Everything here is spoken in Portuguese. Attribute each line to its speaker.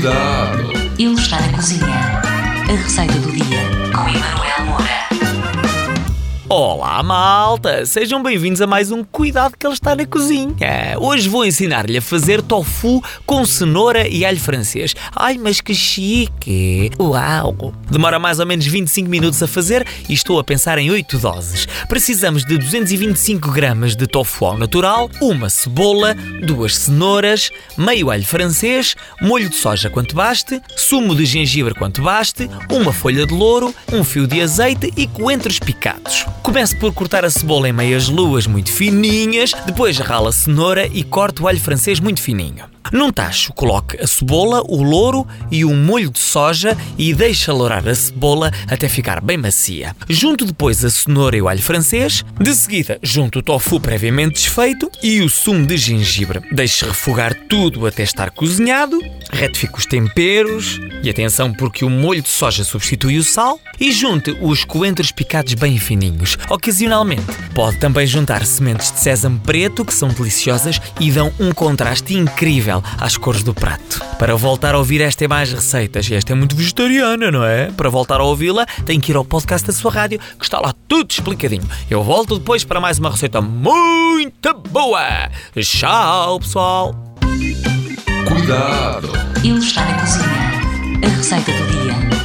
Speaker 1: Cuidado!
Speaker 2: Ele está na cozinha. A receita do dia com Emanuel Moura.
Speaker 3: Olá, malta! Sejam bem-vindos a mais um Cuidado que ele está na cozinha. Hoje vou ensinar-lhe a fazer tofu com cenoura e alho francês. Ai, mas que chique! Uau! Demora mais ou menos 25 minutos a fazer e estou a pensar em 8 doses. Precisamos de 225 gramas de tofu ao natural, uma cebola, duas cenouras, meio alho francês, molho de soja quanto baste, sumo de gengibre quanto baste, uma folha de louro, um fio de azeite e coentros picados. Comece por cortar a cebola em meias luas muito fininhas, depois rala a cenoura e corte o alho francês muito fininho. Num tacho, coloque a cebola, o louro e um molho de soja e deixe lourar a cebola até ficar bem macia. Junto depois a cenoura e o alho francês. De seguida, junto o tofu previamente desfeito e o sumo de gengibre. Deixe refogar tudo até estar cozinhado. Retifique os temperos. E atenção porque o molho de soja substitui o sal. E junte os coentros picados bem fininhos. Ocasionalmente, pode também juntar sementes de sésamo preto, que são deliciosas e dão um contraste incrível às cores do prato. Para voltar a ouvir esta e mais receitas, e esta é muito vegetariana, não é? Para voltar a ouvi-la, tem que ir ao podcast da sua rádio, que está lá tudo explicadinho. Eu volto depois para mais uma receita muito boa. Tchau, pessoal!
Speaker 1: Cuidado!
Speaker 2: Ele está na cozinha. A receita do dia com Emanuel